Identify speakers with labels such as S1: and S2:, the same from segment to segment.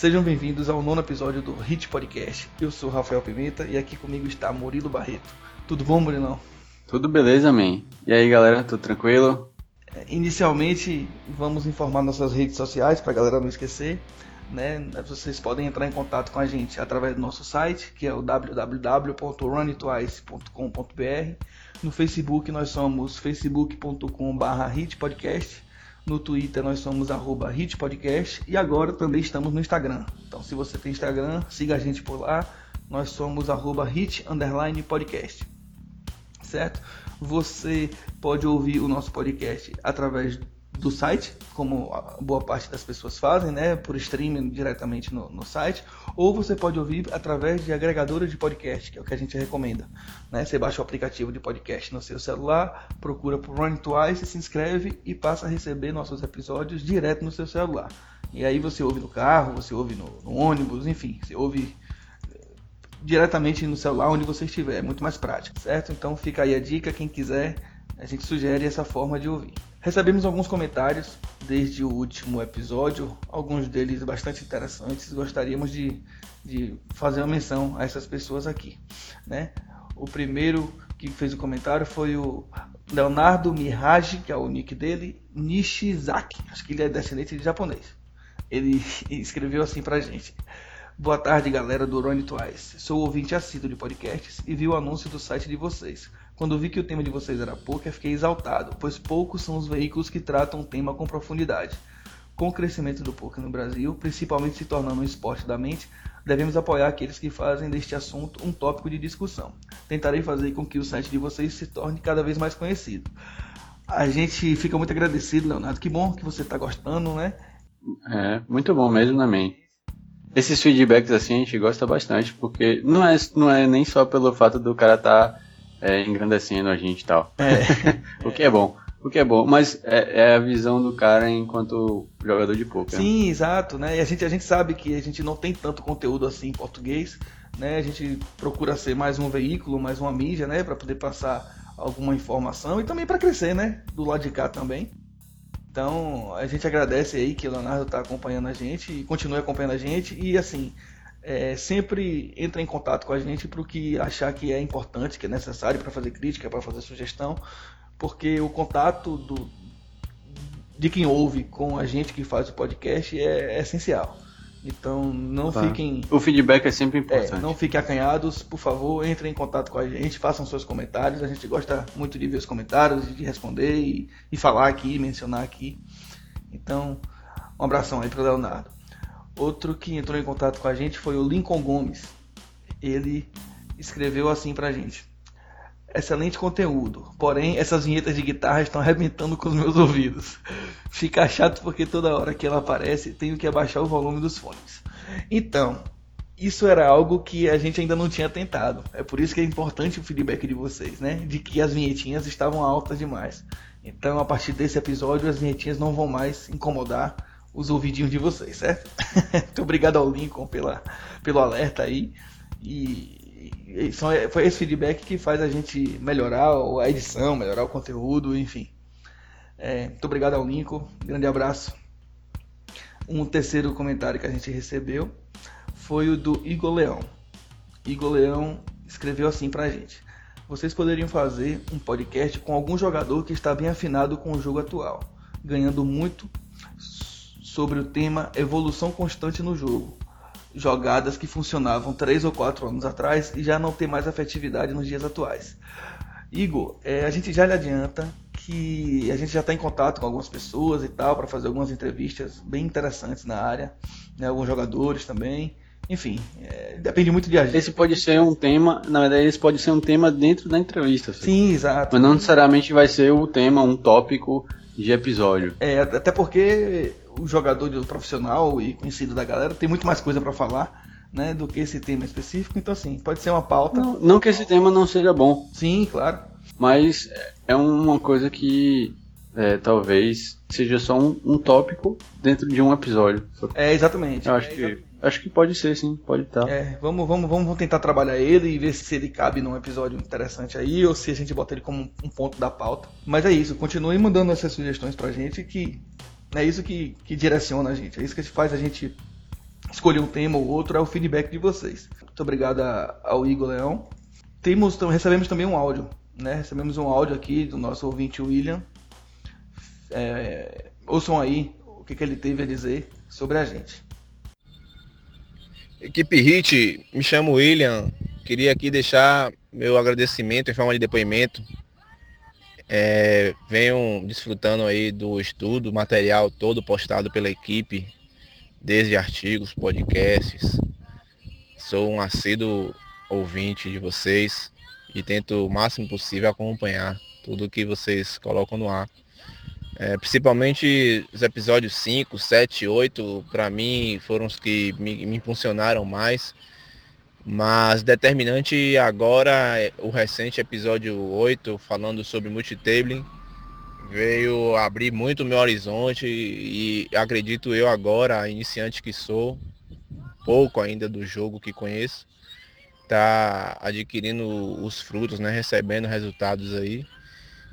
S1: Sejam bem-vindos ao nono episódio do Hit Podcast. Eu sou Rafael Pimenta e aqui comigo está Murilo Barreto. Tudo bom, Murilão?
S2: Tudo beleza, man. E aí, galera, tudo tranquilo?
S1: É, inicialmente, vamos informar nossas redes sociais para a galera não esquecer. Né? Vocês podem entrar em contato com a gente através do nosso site, que é o www.runitwice.com.br. No Facebook nós somos facebook.com/hitpodcast. No Twitter nós somos arroba hitpodcast e agora também estamos no Instagram. Então se você tem Instagram, siga a gente por lá. Nós somos arroba hit underline podcast. Certo? Você pode ouvir o nosso podcast através do site, como boa parte das pessoas fazem, né, por streaming diretamente no, no, site, ou você pode ouvir através de agregadores de podcast, que é o que a gente recomenda. Né? Você baixa o aplicativo de podcast no seu celular, procura por Run Twice, se inscreve e passa a receber nossos episódios direto no seu celular. E aí você ouve no carro, você ouve no, no ônibus, enfim, você ouve eh, diretamente no celular onde você estiver, é muito mais prático, certo? Então fica aí a dica, quem quiser, a gente sugere essa forma de ouvir. Recebemos alguns comentários desde o último episódio, alguns deles bastante interessantes. Gostaríamos de, de fazer uma menção a essas pessoas aqui. Né? O primeiro que fez o comentário foi o Leonardo Mihage, que é o nick dele, Nishizaki. Acho que ele é descendente de japonês. Ele escreveu assim pra gente. Boa tarde, galera do Rony Twice. Sou ouvinte assíduo de podcasts e vi o anúncio do site de vocês. Quando vi que o tema de vocês era poker, fiquei exaltado, pois poucos são os veículos que tratam o tema com profundidade. Com o crescimento do poker no Brasil, principalmente se tornando um esporte da mente, devemos apoiar aqueles que fazem deste assunto um tópico de discussão. Tentarei fazer com que o site de vocês se torne cada vez mais conhecido. A gente fica muito agradecido, Leonardo. Que bom que você está gostando, né?
S2: É, muito bom mesmo também. Esses feedbacks assim a gente gosta bastante, porque não é, não é nem só pelo fato do cara estar. Tá é, engrandecendo a gente e tal. É. o que é bom. O que é bom, mas é, é, a visão do cara enquanto jogador de poker.
S1: Sim, exato, né? E a gente, a gente sabe que a gente não tem tanto conteúdo assim em português, né? A gente procura ser mais um veículo, mais uma mídia, né? Para poder passar alguma informação e também para crescer, né? Do lado de cá também. Então, a gente agradece aí que o Leonardo está acompanhando a gente e continue acompanhando a gente. E assim, é, sempre entra em contato com a gente para o que achar que é importante, que é necessário para fazer crítica, para fazer sugestão, porque o contato do, de quem ouve com a gente que faz o podcast é, é essencial. Então não tá. fiquem.
S2: O feedback é sempre importante.
S1: É, não fiquem acanhados, por favor, entrem em contato com a gente, façam seus comentários. A gente gosta muito de ver os comentários, de responder e, e falar aqui, mencionar aqui. Então, um abração aí para o Leonardo. Outro que entrou em contato com a gente foi o Lincoln Gomes. Ele escreveu assim pra gente: Excelente conteúdo, porém essas vinhetas de guitarra estão arrebentando com os meus ouvidos. Fica chato porque toda hora que ela aparece tenho que abaixar o volume dos fones. Então, isso era algo que a gente ainda não tinha tentado. É por isso que é importante o feedback de vocês, né? De que as vinhetinhas estavam altas demais. Então, a partir desse episódio, as vinhetinhas não vão mais incomodar os ouvidinhos de vocês, certo? Muito obrigado ao Lincoln pela, pelo alerta aí. E, são, foi esse feedback que faz a gente melhorar a edição, melhorar o conteúdo, enfim. É, muito obrigado ao Lincoln, grande abraço. Um terceiro comentário que a gente recebeu foi o do Igor Leão. Igor Leão escreveu assim pra gente. Vocês poderiam fazer um podcast com algum jogador que está bem afinado com o jogo atual, ganhando muito sobre o tema evolução constante no jogo. Jogadas que funcionavam 3 ou 4 anos atrás e já não tem mais efetividade nos dias atuais. Igor, é, a gente já lhe adianta que a gente já está em contato com algumas pessoas e tal para fazer algumas entrevistas bem interessantes na área, né, alguns jogadores também. Enfim, é, depende muito de a gente.
S2: Esse pode ser um tema, na verdade, esse pode ser um tema dentro da entrevista.
S1: Sim, exato.
S2: Mas não necessariamente vai ser o tema, um tópico de episódio.
S1: É, até porque o jogador de profissional e conhecido da galera tem muito mais coisa para falar. Né, do que esse tema específico, então assim, pode ser uma pauta.
S2: Não, não que esse tema não seja bom.
S1: Sim, claro.
S2: Mas é uma coisa que é, talvez seja só um, um, tópico dentro de um episódio.
S1: É, exatamente.
S2: Eu acho
S1: é,
S2: que Acho que pode ser, sim, pode estar.
S1: É, vamos, vamos, vamos tentar trabalhar ele e ver se ele cabe num episódio interessante aí ou se a gente bota ele como um ponto da pauta. Mas é isso, continue mandando essas sugestões pra gente que é isso que, que direciona a gente, é isso que faz a gente escolher um tema ou outro, é o feedback de vocês. Muito obrigado ao Igor Leão. Temos, recebemos também um áudio, né? Recebemos um áudio aqui do nosso ouvinte William. É, ouçam aí o que, que ele teve a dizer sobre a gente.
S3: Equipe Hit, me chamo William. Queria aqui deixar meu agradecimento em forma de depoimento. É, venham desfrutando aí do estudo, material todo postado pela equipe, desde artigos, podcasts. Sou um assíduo ouvinte de vocês e tento o máximo possível acompanhar tudo que vocês colocam no ar. É, principalmente os episódios 5, 7, 8, para mim foram os que me, me impulsionaram mais. Mas determinante agora é o recente episódio 8, falando sobre multitabling, veio abrir muito meu horizonte e acredito eu agora, iniciante que sou, pouco ainda do jogo que conheço, tá adquirindo os frutos, né, recebendo resultados aí.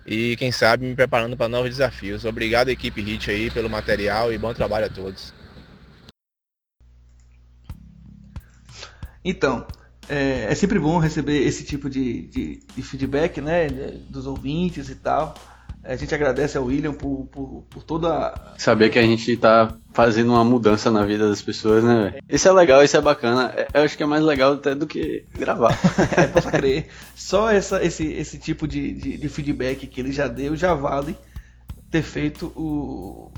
S3: E quem sabe me preparando para novos desafios. Obrigado equipe Hit aí pelo material e bom trabalho a todos.
S1: Então, é, é, sempre bom receber esse tipo de, de, de, feedback, né, dos ouvintes e tal. A gente agradece ao William por, por, por toda.
S2: Saber que a gente está fazendo uma mudança na vida das pessoas, né? Isso é legal, isso é bacana. É, eu acho que é mais legal até do que gravar.
S1: é, posso crer. Só essa, esse, esse tipo de, de, de, feedback que ele já deu já vale ter feito o,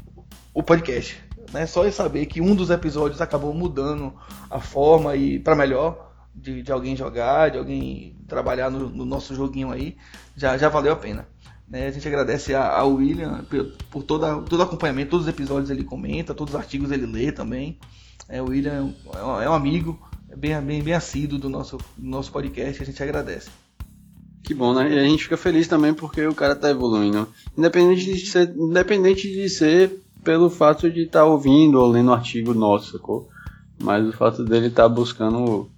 S1: o podcast né? Só em saber que um dos episódios acabou mudando a forma e para melhor de, de, alguém jogar, de alguém trabalhar no, no, nosso joguinho aí, já, já valeu a pena. Né? A gente agradece ao William por, por toda, todo o acompanhamento, todos os episódios ele comenta, todos os artigos ele lê também. É, o William é um, é um amigo, é bem, bem, bem assíduo do nosso, do nosso podcast, a gente agradece.
S2: Que bom, né? E a gente fica feliz também porque o cara tá evoluindo. Independente de ser, independente de ser pelo fato de estar tá ouvindo ou lendo um artigo nosso, sacou? Mas o fato dele estar tá buscando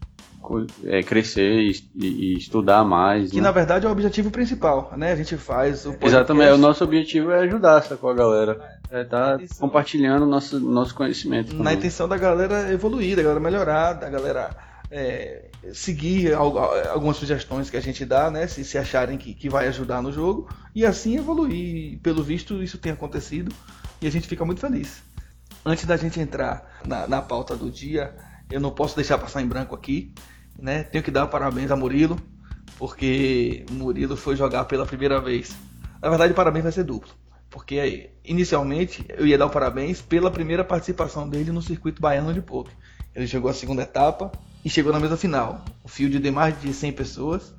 S2: é, crescer e, e, estudar mais.
S1: Que
S2: né?
S1: na verdade é o objetivo principal, né? A gente faz o
S2: podcast. Exatamente, o nosso objetivo é ajudar, sacou a galera? É estar tá compartilhando nosso, nosso conhecimento. Também.
S1: Na intenção da galera evoluir, da galera melhorar, da galera é, seguir algumas sugestões que a gente dá, né? Se, se acharem que, que vai ajudar no jogo, e assim evoluir. Pelo visto, isso tem acontecido e a gente fica muito feliz. Antes da gente entrar na, na pauta do dia, eu não posso deixar passar em branco aqui, né? Tenho que dar parabéns a Murilo, porque Murilo foi jogar pela primeira vez. Na verdade, parabéns vai ser duplo, porque inicialmente eu ia dar o parabéns pela primeira participação dele no circuito baiano de poker. Ele jogou a segunda etapa e chegou na mesa final. O field de mais de 100 pessoas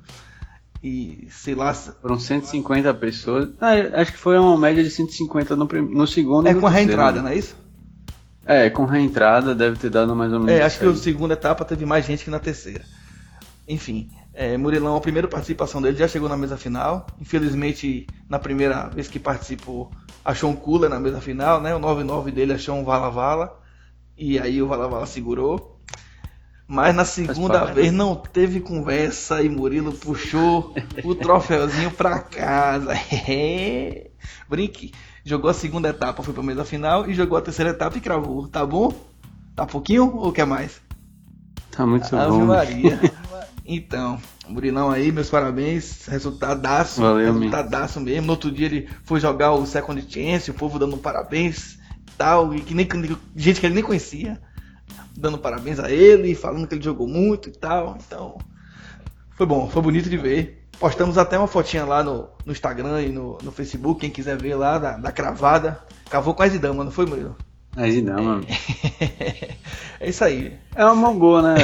S1: e sei lá.
S2: Foram 150 pessoas. Ah, acho que foi uma média de 150 no, no segundo.
S1: É com a reentrada, não é isso?
S2: É, com reentrada deve ter dado mais ou menos.
S1: É, acho que na segunda etapa teve mais gente que na terceira. Enfim, é, Murilão, a primeira participação dele já chegou na mesa final. Infelizmente, na primeira vez que participou, achou um cooler na mesa final, né? O 9-9 dele achou um vala-vala. E aí o vala-vala segurou. Mas na segunda vez não teve conversa e Murilo puxou o troféuzinho pra casa. É. Brinque. Jogou a segunda etapa, foi pra mesa final e jogou a terceira etapa e cravou. Tá bom? Tá pouquinho ou quer mais?
S2: Tá muito Ave bom. Maria.
S1: Então, Murilão aí, meus parabéns. Resultadaço.
S2: Valeu,
S1: resultadaço mesmo. No outro dia ele foi jogar o Second Chance, o povo dando parabéns tal. E que nem gente que ele nem conhecia dando parabéns a ele, falando que ele jogou muito e tal. Então, foi bom, foi bonito de ver. Postamos até uma fotinha lá no, no Instagram e no, no Facebook, quem quiser ver lá, da, da cravada. Cavou com as idama, não foi, Murilo?
S2: As idama.
S1: É, é isso aí.
S2: É uma mão boa, né,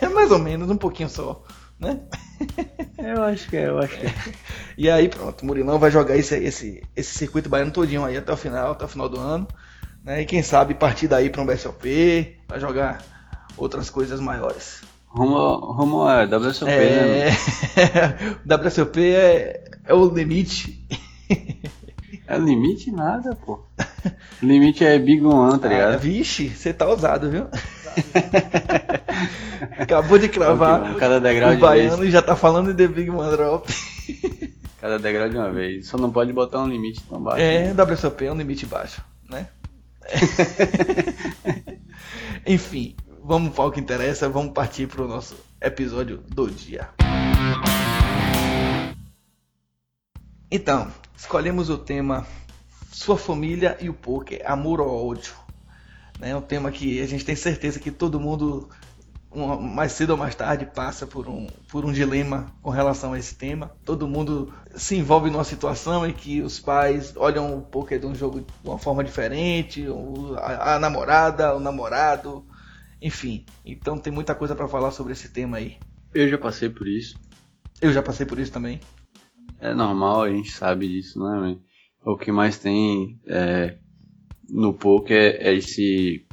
S1: é mais ou menos, um pouquinho só, né?
S2: Eu acho que é, eu acho que é.
S1: E aí, pronto, o Murilão vai jogar esse, esse, esse circuito baiano todinho aí até o final, até o final do ano. Né? E quem sabe partir daí para um BSOP, para jogar outras coisas maiores.
S2: Rumo, rumo é WSOP,
S1: é... né? WSOP é, é o limite.
S2: É limite nada, pô. Limite é Big One, tá ligado? Ah,
S1: vixe, você tá ousado, viu? Acabou de cravar
S2: Cada degrau
S1: o baiano e já tá falando de Big One Drop.
S2: Cada degrau de uma vez. Só não pode botar um limite tão baixo.
S1: É, né? WSOP é um limite baixo? Enfim, vamos para o que interessa, vamos partir para o nosso episódio do dia. Então, escolhemos o tema Sua família e o poker, amor ou ódio. É um tema que a gente tem certeza que todo mundo, mais cedo ou mais tarde, passa por um, por um dilema com relação a esse tema. Todo mundo se envolve numa situação em que os pais olham o poker de um jogo de uma forma diferente, a, a namorada, o namorado, enfim. Então tem muita coisa para falar sobre esse tema aí.
S2: Eu já passei por isso.
S1: Eu já passei por isso também.
S2: É normal, a gente sabe disso, né? O que mais tem é, no poker é esse,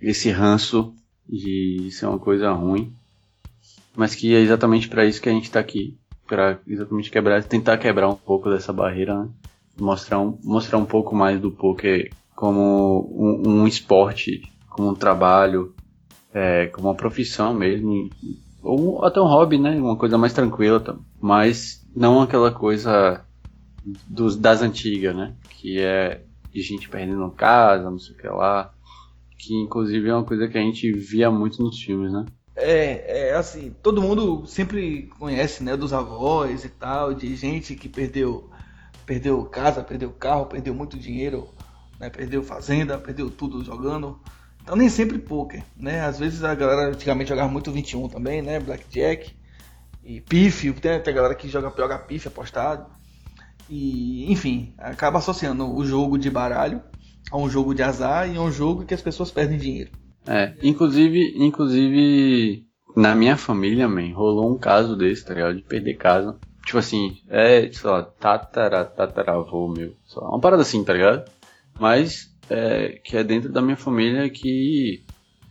S2: esse ranço de ser uma coisa ruim, mas que é exatamente para isso que a gente está aqui, para exatamente quebrar, tentar quebrar um pouco dessa barreira, né? mostrar um, mostrar um pouco mais do poker como um, um esporte, como um trabalho, é, como uma profissão mesmo, ou até um hobby, né? Uma coisa mais tranquila, mas não aquela coisa dos, das antigas, né? Que é de gente perdendo casa, não sei o que lá. Que inclusive é uma coisa que a gente via muito nos filmes, né?
S1: É, é assim, todo mundo sempre conhece, né, dos avós e tal, de gente que perdeu perdeu casa, perdeu carro, perdeu muito dinheiro, né, perdeu fazenda, perdeu tudo jogando. Então nem sempre poker, né? Às vezes a galera antigamente jogava muito 21 também, né? Blackjack e pífio, tem, tem a galera que joga, joga pífio apostado. E, enfim, acaba associando o jogo de baralho a um jogo de azar e a um jogo que as pessoas perdem dinheiro.
S2: É, inclusive, inclusive na minha família, man, rolou um caso desse, tá ligado? De perder casa. Tipo assim, é, sei lá, tatara, tataravô meu. Lá, uma parada assim, tá ligado? Mas, é, que é dentro da minha família que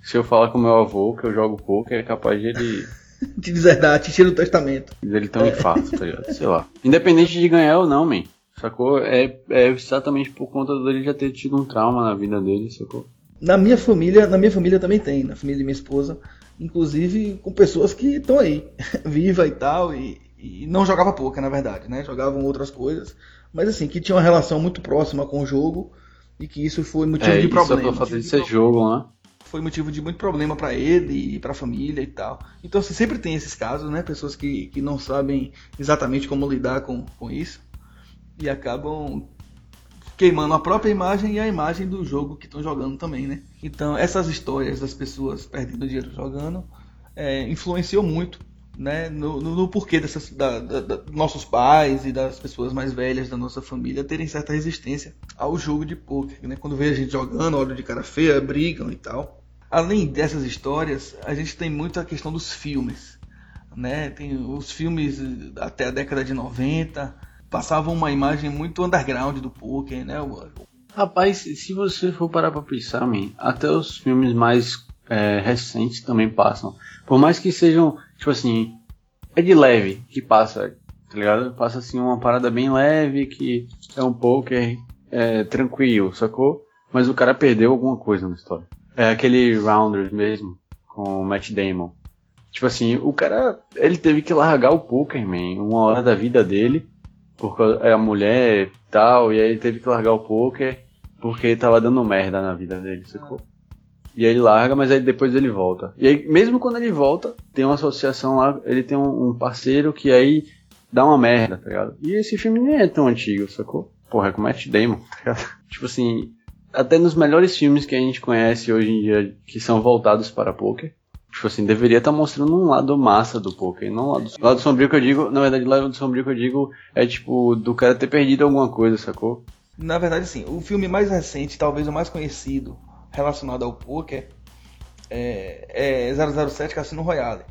S2: se eu falar com meu avô que eu jogo pouco, é capaz de ele
S1: te deserdar, te tira do testamento.
S2: Ele tem um infarto, tá ligado? Sei lá. Independente de ganhar ou não, man. Sacou? É, é exatamente por conta dele já ter tido um trauma na vida dele, sacou?
S1: Na minha família, na minha família também tem, na família de minha esposa, inclusive com pessoas que estão aí, viva e tal, e, e não jogava pouco, na verdade, né? Jogavam outras coisas, mas assim, que tinha uma relação muito próxima com o jogo e que isso foi motivo
S2: é,
S1: de problema.
S2: Só pra fazer esse jogo, né?
S1: foi motivo de muito problema para ele e para a família e tal. Então você sempre tem esses casos, né? Pessoas que, que não sabem exatamente como lidar com, com isso e acabam queimando a própria imagem e a imagem do jogo que estão jogando também, né? Então essas histórias das pessoas perdendo dinheiro jogando é, influenciou muito né, no, no, no porquê dessas, da, da, da, nossos pais e das pessoas mais velhas da nossa família terem certa resistência ao jogo de poker. Né? Quando vê a gente jogando, olham de cara feia, brigam e tal. Além dessas histórias, a gente tem muito a questão dos filmes. Né? Tem os filmes até a década de 90 passavam uma imagem muito underground do poker, né?
S2: Rapaz, se você for parar pra pensar, man, até os filmes mais é, recentes também passam. Por mais que sejam, tipo assim, é de leve que passa, tá ligado? Passa assim uma parada bem leve que é um poker é, tranquilo, sacou? Mas o cara perdeu alguma coisa na história. É aquele Rounders mesmo, com o Matt Damon. Tipo assim, o cara, ele teve que largar o poker, man, uma hora da vida dele, porque é a mulher e tal, e aí ele teve que largar o poker porque tava dando merda na vida dele, sacou? E aí ele larga, mas aí depois ele volta. E aí, mesmo quando ele volta, tem uma associação lá, ele tem um, parceiro que aí dá uma merda, tá ligado? E esse filme nem é tão antigo, sacou? Porra, é com Matt Damon, tá ligado? Tipo assim, até nos melhores filmes que a gente conhece hoje em dia, que são voltados para poker, tipo assim, deveria estar tá mostrando um lado massa do poker, não um lado, lado sombrio que eu digo, na verdade, o lado sombrio que eu digo é tipo, do cara ter perdido alguma coisa, sacou?
S1: Na verdade, sim, o filme mais recente, talvez o mais conhecido relacionado ao poker é, é 007 Cassino Royale.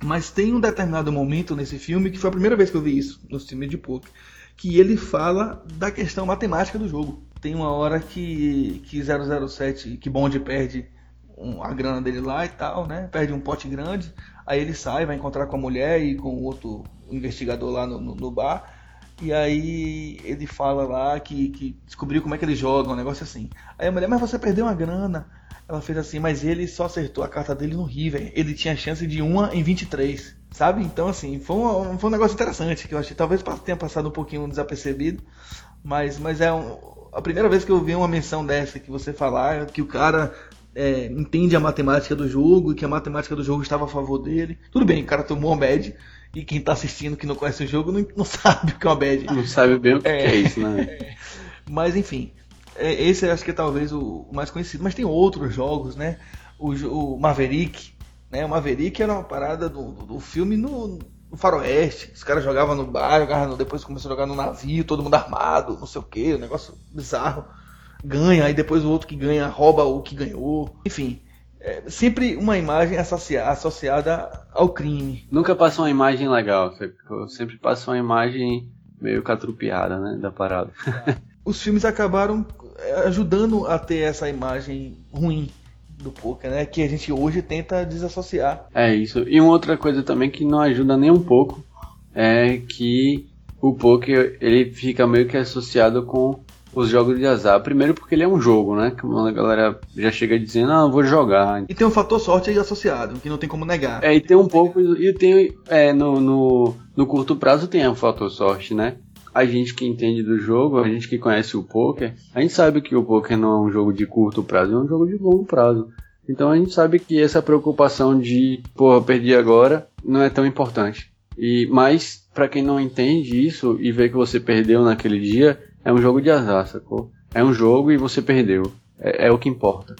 S1: Mas tem um determinado momento nesse filme que foi a primeira vez que eu vi isso no filme de poker, que ele fala da questão matemática do jogo tem uma hora que, que 007, que Bond perde um, a grana dele lá e tal, né? Perde um pote grande. Aí ele sai, vai encontrar com a mulher e com outro investigador lá no, no, no bar. E aí ele fala lá que, que descobriu como é que ele joga, um negócio assim. Aí a mulher, mas você perdeu uma grana. Ela fez assim, mas ele só acertou a carta dele no River. Ele tinha chance de 1 em 23. Sabe? Então, assim, foi um, foi um negócio interessante que eu achei. Talvez tenha passado um pouquinho desapercebido. Mas, mas é um, a primeira vez que eu vi uma menção dessa, que você falar que o cara é, entende a matemática do jogo e que a matemática do jogo estava a favor dele. Tudo bem, o cara tomou uma bad e quem está assistindo que não conhece o jogo não, não sabe o que é uma bad.
S2: Não sabe bem o que é, é isso, né?
S1: Mas enfim, é, esse acho que é talvez o mais conhecido. Mas tem outros jogos, né? O, o Maverick, né? O Maverick era uma parada do, do, do filme no, no, faroeste. Os caras jogavam no bar, jogavam no, depois começou a jogar no navio, todo mundo armado, não sei o que, um negócio bizarro. Ganha, aí depois o outro que ganha rouba o que ganhou. Enfim, é sempre uma imagem associa associada ao crime.
S2: Nunca passa uma imagem legal, sempre passa uma imagem meio catrupiada, né, da parada.
S1: Os filmes acabaram é, ajudando a ter essa imagem ruim do poker, né, que a gente hoje tenta desassociar.
S2: É isso. E uma outra coisa também que não ajuda nem um pouco é que o poker ele fica meio que associado com os jogos de azar. Primeiro porque ele é um jogo, né? Que a galera já chega dizendo, ah, vou jogar.
S1: E tem um fator sorte aí associado, que não tem como negar.
S2: É, e tem um pouco. E tem. É, no, no, no curto prazo tem um fator sorte, né? A gente que entende do jogo, a gente que conhece o poker, a gente sabe que o poker não é um jogo de curto prazo, é um jogo de longo prazo. Então a gente sabe que essa preocupação de, pô, perdi agora, não é tão importante. E mas para quem não entende isso e vê que você perdeu naquele dia, é um jogo de azar, sacou? É um jogo e você perdeu. É, é o que importa.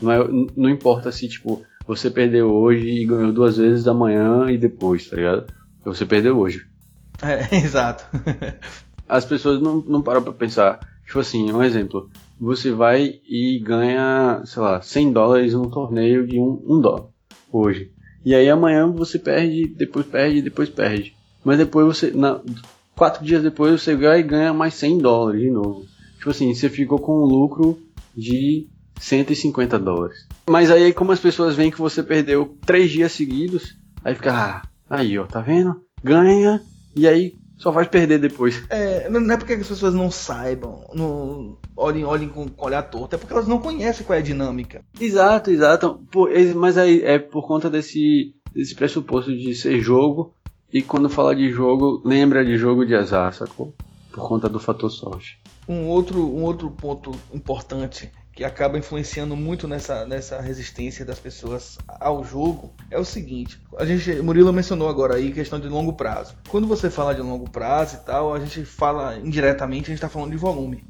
S2: Não, é, não importa se, tipo, você perdeu hoje e ganhou duas vezes da manhã e depois, tá ligado? Você perdeu hoje.
S1: É, exato.
S2: As pessoas não, não param pra pensar. Tipo assim, um exemplo. Você vai e ganha, sei lá, 100 dólares num torneio de um, um dólar hoje. E aí amanhã você perde, depois perde, depois perde. Mas depois você, na, quatro dias depois você vai e ganha mais 100 dólares de novo. Tipo assim, você ficou com um lucro de 150 dólares. Mas aí, como as pessoas veem que você perdeu três dias seguidos, aí fica, ah, aí ó, tá vendo? Ganha e aí só faz perder depois.
S1: É, não é porque as pessoas não saibam, não olhem, olhem com, com olhar torto, é porque elas não conhecem qual é a dinâmica.
S2: Exato, exato. Por, mas aí é por conta desse, desse pressuposto de ser jogo e quando fala de jogo, lembra de jogo de azar, sacou? Por conta do fator sorte.
S1: Um outro, um outro ponto importante que acaba influenciando muito nessa, nessa resistência das pessoas ao jogo é o seguinte: a gente, Murilo mencionou agora aí questão de longo prazo. Quando você fala de longo prazo e tal, a gente fala indiretamente, a gente está falando de volume.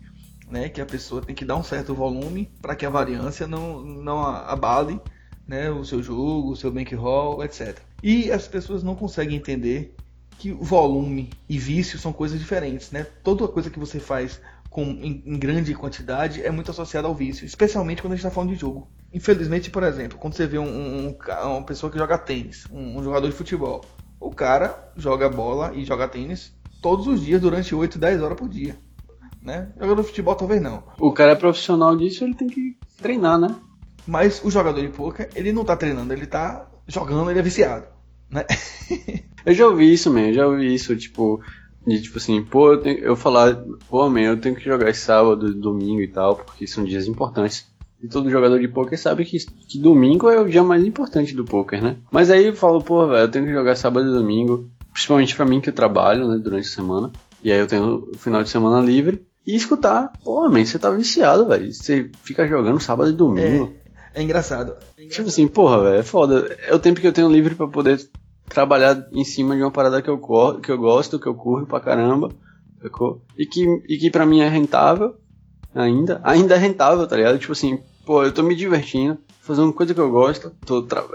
S1: Né, que a pessoa tem que dar um certo volume para que a variância não, não abale né, o seu jogo, o seu bankroll, etc. E as pessoas não conseguem entender que volume e vício são coisas diferentes, né? Toda coisa que você faz com, em, em grande quantidade é muito associada ao vício, especialmente quando a gente está falando de jogo. Infelizmente, por exemplo, quando você vê um, um, uma pessoa que joga tênis, um, um jogador de futebol, o cara joga bola e joga tênis todos os dias durante 8, 10 horas por dia. Né? Jogador de futebol talvez não.
S2: O cara é profissional disso, ele tem que treinar, né?
S1: Mas o jogador de poker, ele não tá treinando, ele tá jogando, ele é viciado né?
S2: eu já ouvi isso, man, já ouvi isso, tipo, de tipo assim, pô, eu, tenho, eu falar, pô, man, eu tenho que jogar sábado, domingo e tal, porque são dias importantes. E todo jogador de poker sabe que, que domingo é o dia mais importante do poker, né? Mas aí eu falo, pô, velho, eu tenho que jogar sábado e domingo, principalmente pra mim que eu trabalho, né, durante a semana. E aí eu tenho o final de semana livre. E escutar, pô, man, você tá viciado, velho. Você fica jogando sábado e domingo.
S1: É, é engraçado.
S2: Tipo assim, porra, velho, é foda. É o tempo que eu tenho livre para poder trabalhar em cima de uma parada que eu, que eu gosto, que eu curto pra caramba, sacou? E que, e que pra mim é rentável, ainda. Ainda é rentável, tá ligado? Tipo assim, pô, eu tô me divertindo, fazendo coisa que eu gosto,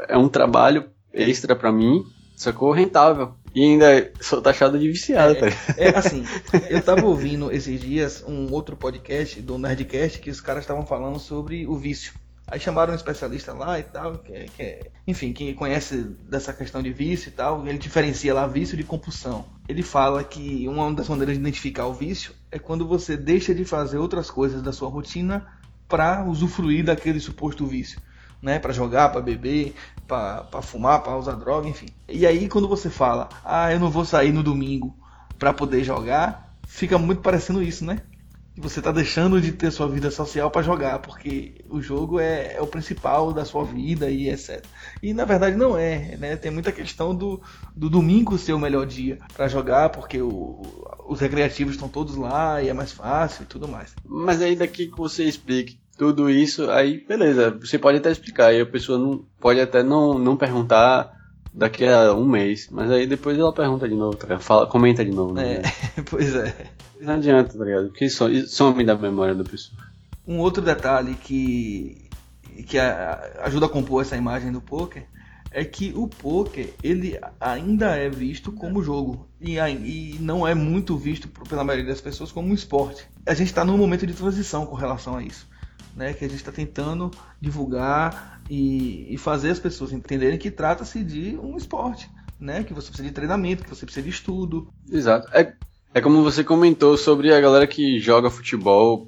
S2: é um trabalho extra pra mim, sacou? Rentável. E ainda sou taxado de viciado, é, tá
S1: É assim, eu tava ouvindo esses dias um outro podcast do Nerdcast que os caras estavam falando sobre o vício. Aí chamaram um especialista lá e tal, que, que, enfim, quem conhece dessa questão de vício e tal, ele diferencia lá vício de compulsão. Ele fala que uma das maneiras de identificar o vício é quando você deixa de fazer outras coisas da sua rotina para usufruir daquele suposto vício. Né, para jogar, para beber, para fumar, para usar droga, enfim. E aí quando você fala, ah, eu não vou sair no domingo para poder jogar, fica muito parecendo isso, né? Você está deixando de ter sua vida social para jogar, porque o jogo é, é, o principal da sua vida e etc. E na verdade não é, né? Tem muita questão do, do domingo ser o melhor dia para jogar, porque o, os recreativos estão todos lá e é mais fácil e tudo mais.
S2: Mas aí daqui que você explique tudo isso, aí beleza, você pode até explicar, aí a pessoa não pode até não, não perguntar daqui a um mês, mas aí depois ela pergunta de novo, tá fala, comenta de novo,
S1: né? É, pois é.
S2: Não adianta, tá ligado? Porque some da memória da pessoa.
S1: Um outro detalhe que, que ajuda a compor essa imagem do poker é que o poker ele ainda é visto como jogo e, e não é muito visto pela maioria das pessoas como um esporte. A gente está num momento de transição com relação a isso, né? Que a gente está tentando divulgar e, e, fazer as pessoas entenderem que trata-se de um esporte, né? Que você precisa de treinamento, que você precisa de estudo.
S2: Exato. É, é como você comentou sobre a galera que joga futebol,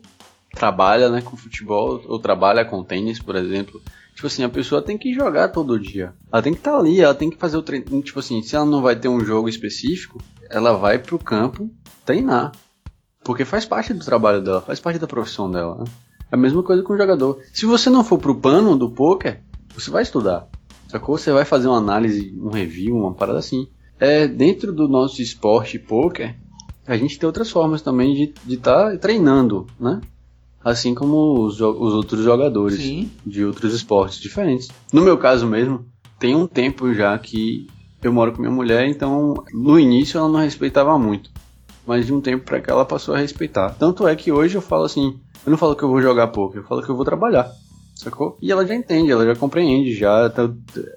S2: trabalha, né, com futebol ou trabalha com tênis, por exemplo Tipo assim, a pessoa tem que jogar todo dia. Ela tem que estar tá ali, ela tem que fazer o treino. Tipo assim, se ela não vai ter um jogo específico, ela vai pro campo treinar. Porque faz parte do trabalho dela, faz parte da profissão dela. Né? A mesma coisa com o jogador. Se você não for pro pano do poker, você vai estudar. Sacou? Você vai fazer uma análise, um review, uma parada assim. É, dentro do nosso esporte poker, a gente tem outras formas também de estar tá treinando, né? assim como os, os outros jogadores Sim. de outros esportes diferentes. No meu caso mesmo, tem um tempo já que eu moro com minha mulher, então no início ela não respeitava muito, mas de um tempo para cá ela passou a respeitar. Tanto é que hoje eu falo assim, eu não falo que eu vou jogar pouco, eu falo que eu vou trabalhar. Sacou? E ela já entende, ela já compreende, já tá,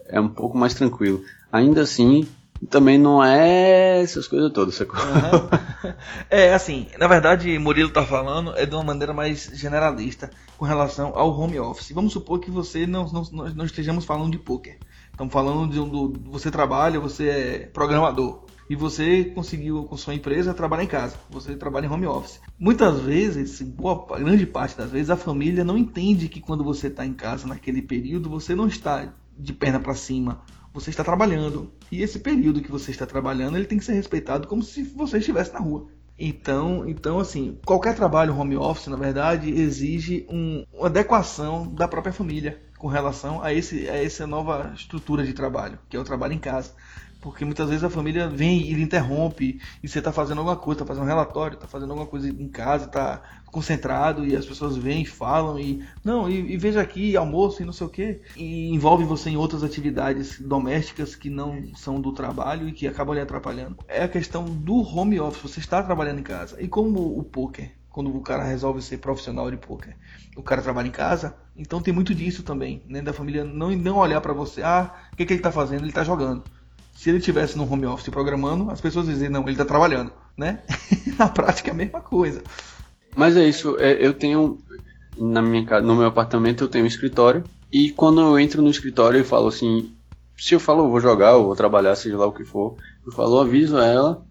S2: é um pouco mais tranquilo. Ainda assim, também não é essas coisas todas, sacou? Uhum.
S1: É, assim, na verdade, Murilo tá falando é de uma maneira mais generalista com relação ao home office. Vamos supor que você não, não, não estejamos falando de poker. Estamos falando de um, do, você trabalha, você é programador e você conseguiu com sua empresa trabalhar em casa, você trabalha em home office. Muitas vezes, boa grande parte das vezes, a família não entende que quando você está em casa naquele período, você não está de perna para cima você está trabalhando. E esse período que você está trabalhando, ele tem que ser respeitado como se você estivesse na rua. Então, então assim, qualquer trabalho home office, na verdade, exige um, uma adequação da própria família com relação a, esse, a essa nova estrutura de trabalho, que é o trabalho em casa. Porque muitas vezes a família vem e interrompe, e você está fazendo alguma coisa, está fazendo um relatório, está fazendo alguma coisa em casa, está concentrado, e as pessoas vêm e falam, e não, e, e, veja aqui, almoço e não sei o que, e envolve você em outras atividades domésticas que não são do trabalho e que acabam lhe atrapalhando. É a questão do home office, você está trabalhando em casa. E como o poker, quando o cara resolve ser profissional de poker, o cara trabalha em casa, então tem muito disso também, né, da família não, não olhar para você, ah, o que, que ele está fazendo? Ele está jogando. Se ele tivesse no home office programando, as pessoas diziam, não, ele está trabalhando, né? Na prática é a mesma coisa.
S2: Mas é isso, é, eu tenho na minha casa, no meu apartamento eu tenho um escritório e quando eu entro no escritório eu falo assim, se eu falo eu vou jogar, eu vou trabalhar, seja lá o que for, eu falo, aviso ela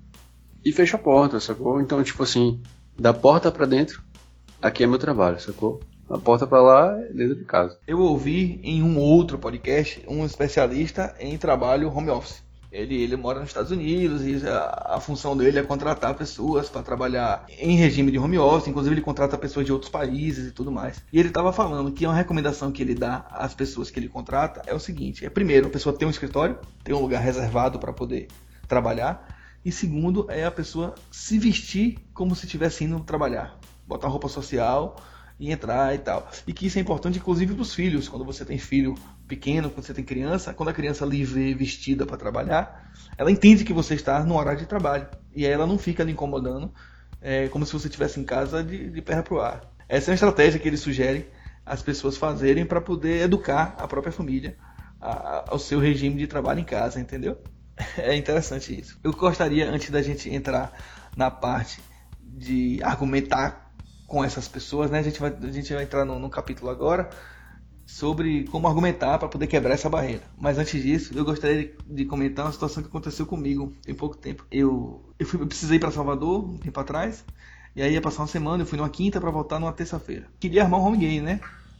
S2: e fecho a porta, sacou? Então, tipo assim, da porta para dentro, aqui é meu trabalho, sacou? A porta para lá é dentro de casa.
S1: Eu ouvi em um outro podcast um especialista em trabalho home office. Ele, ele mora nos Estados Unidos e a, a função dele é contratar pessoas para trabalhar em regime de home office, inclusive ele contrata pessoas de outros países e tudo mais. E ele estava falando que uma recomendação que ele dá às pessoas que ele contrata é o seguinte: é primeiro, a pessoa ter um escritório, ter um lugar reservado para poder trabalhar, e segundo, é a pessoa se vestir como se estivesse indo trabalhar, botar roupa social e entrar e tal. E que isso é importante, inclusive, para os filhos. Quando você tem filho pequeno, quando você tem criança, quando a criança lhe vê vestida para trabalhar, ela entende que você está no horário de trabalho. E aí ela não fica lhe incomodando, é, como se você estivesse em casa de, de perna para o ar. Essa é uma estratégia que ele sugere as pessoas fazerem para poder educar a própria família a, ao seu regime de trabalho em casa, entendeu? É interessante isso. Eu gostaria, antes da gente entrar na parte de argumentar com essas pessoas, né? A gente vai, a gente vai entrar no capítulo agora sobre como argumentar para poder quebrar essa barreira. Mas antes disso, eu gostaria de, comentar uma situação que aconteceu comigo tem pouco tempo. Eu, eu, fui, eu precisei ir para Salvador um tempo atrás, e aí ia passar uma semana, eu fui numa quinta para voltar numa terça-feira. Queria armar um home game, né?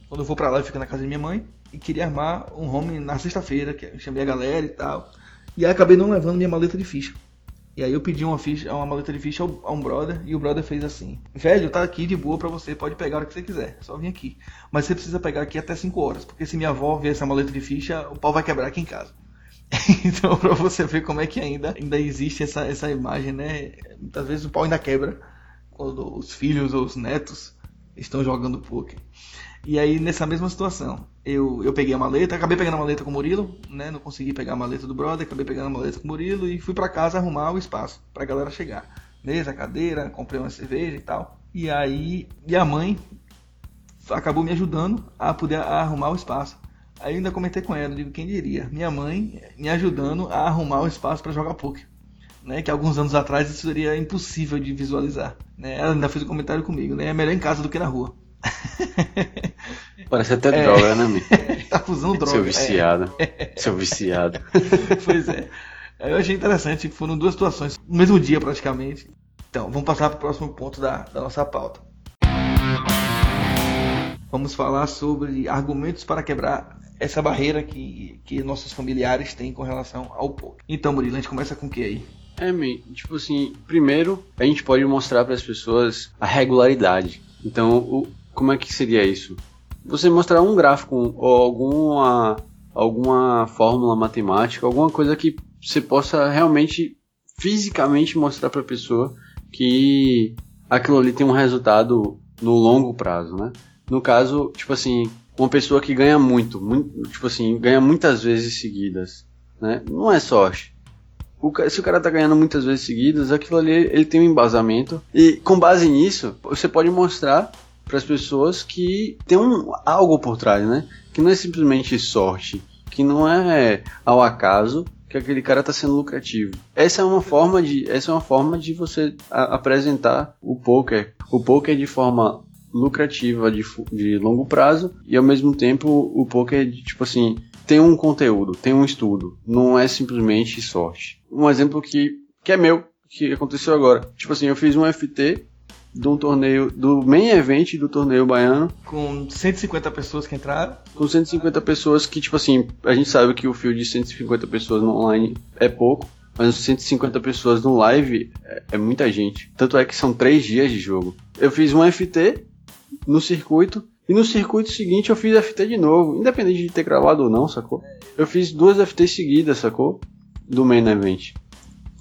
S1: Quando eu vou para lá, eu fico na casa de minha mãe, e queria armar um home na sexta-feira, que eu chamei a galera e tal. E aí acabei não levando minha maleta de ficha. E aí eu pedi uma ficha, uma maleta de ficha a um brother e o brother fez assim: "Velho, tá aqui de boa para você, pode pegar hora que você quiser, só vim aqui. Mas você precisa pegar aqui até 5 horas, porque se minha avó ver essa maleta de ficha, o pau vai quebrar aqui em casa." então, para você ver como é que ainda ainda existe essa essa imagem, né? Muitas vezes o pau ainda quebra quando os filhos ou os netos estão jogando poker. E aí, nessa mesma situação, eu, eu peguei a maleta, acabei pegando a maleta com o Murilo, né? Não consegui pegar a maleta do brother, acabei pegando a maleta com o Murilo e fui para casa arrumar o espaço pra galera chegar. Mesa, cadeira, comprei uma cerveja e tal. E aí, e a mãe acabou me ajudando a poder arrumar o espaço. Aí ainda comentei com ela, digo, quem diria? Minha mãe me ajudando a arrumar o espaço para jogar poker. Né, que alguns anos atrás isso seria impossível de visualizar. Né? Ela ainda fez um comentário comigo, né? É melhor em casa do que na rua.
S2: Parece até é, droga, né, amigo?
S1: tá usando droga.
S2: Seu viciado. É. Seu viciado.
S1: pois é. Eu achei interessante, foram duas situações, no mesmo dia praticamente. Então, vamos passar para o próximo ponto da, da nossa pauta. Vamos falar sobre argumentos para quebrar essa barreira que, que nossos familiares têm com relação ao poker. Então, Murilo, a gente começa com o que aí?
S2: É, tipo assim, primeiro a gente pode mostrar para as pessoas a regularidade. Então, o, como é que seria isso? Você mostrar um gráfico ou alguma, alguma fórmula matemática, alguma coisa que você possa realmente fisicamente mostrar para a pessoa que aquilo ali tem um resultado no longo prazo, né? No caso, tipo assim, uma pessoa que ganha muito, muito tipo assim, ganha muitas vezes seguidas, né? Não é sorte. O, se o cara tá ganhando muitas vezes seguidas, aquilo ali ele tem um embasamento e com base nisso, você pode mostrar para as pessoas que tem um algo por trás, né? Que não é simplesmente sorte, que não é ao acaso que aquele cara está sendo lucrativo. Essa é uma forma de, essa é uma forma de você a, apresentar o poker, o poker de forma lucrativa de, de longo prazo e ao mesmo tempo o poker tipo assim tem um conteúdo, tem um estudo, não é simplesmente sorte. Um exemplo que que é meu, que aconteceu agora. Tipo assim, eu fiz um FT de um torneio, do main event do torneio baiano.
S1: Com 150 pessoas que entraram?
S2: Com 150 pessoas que, tipo assim, a gente sabe que o field de 150 pessoas no online é pouco, mas 150 pessoas no live é, é muita gente. Tanto é que são 3 dias de jogo. Eu fiz um FT no circuito, e no circuito seguinte eu fiz FT de novo, independente de ter gravado ou não, sacou? Eu fiz duas FT seguidas, sacou? Do main event.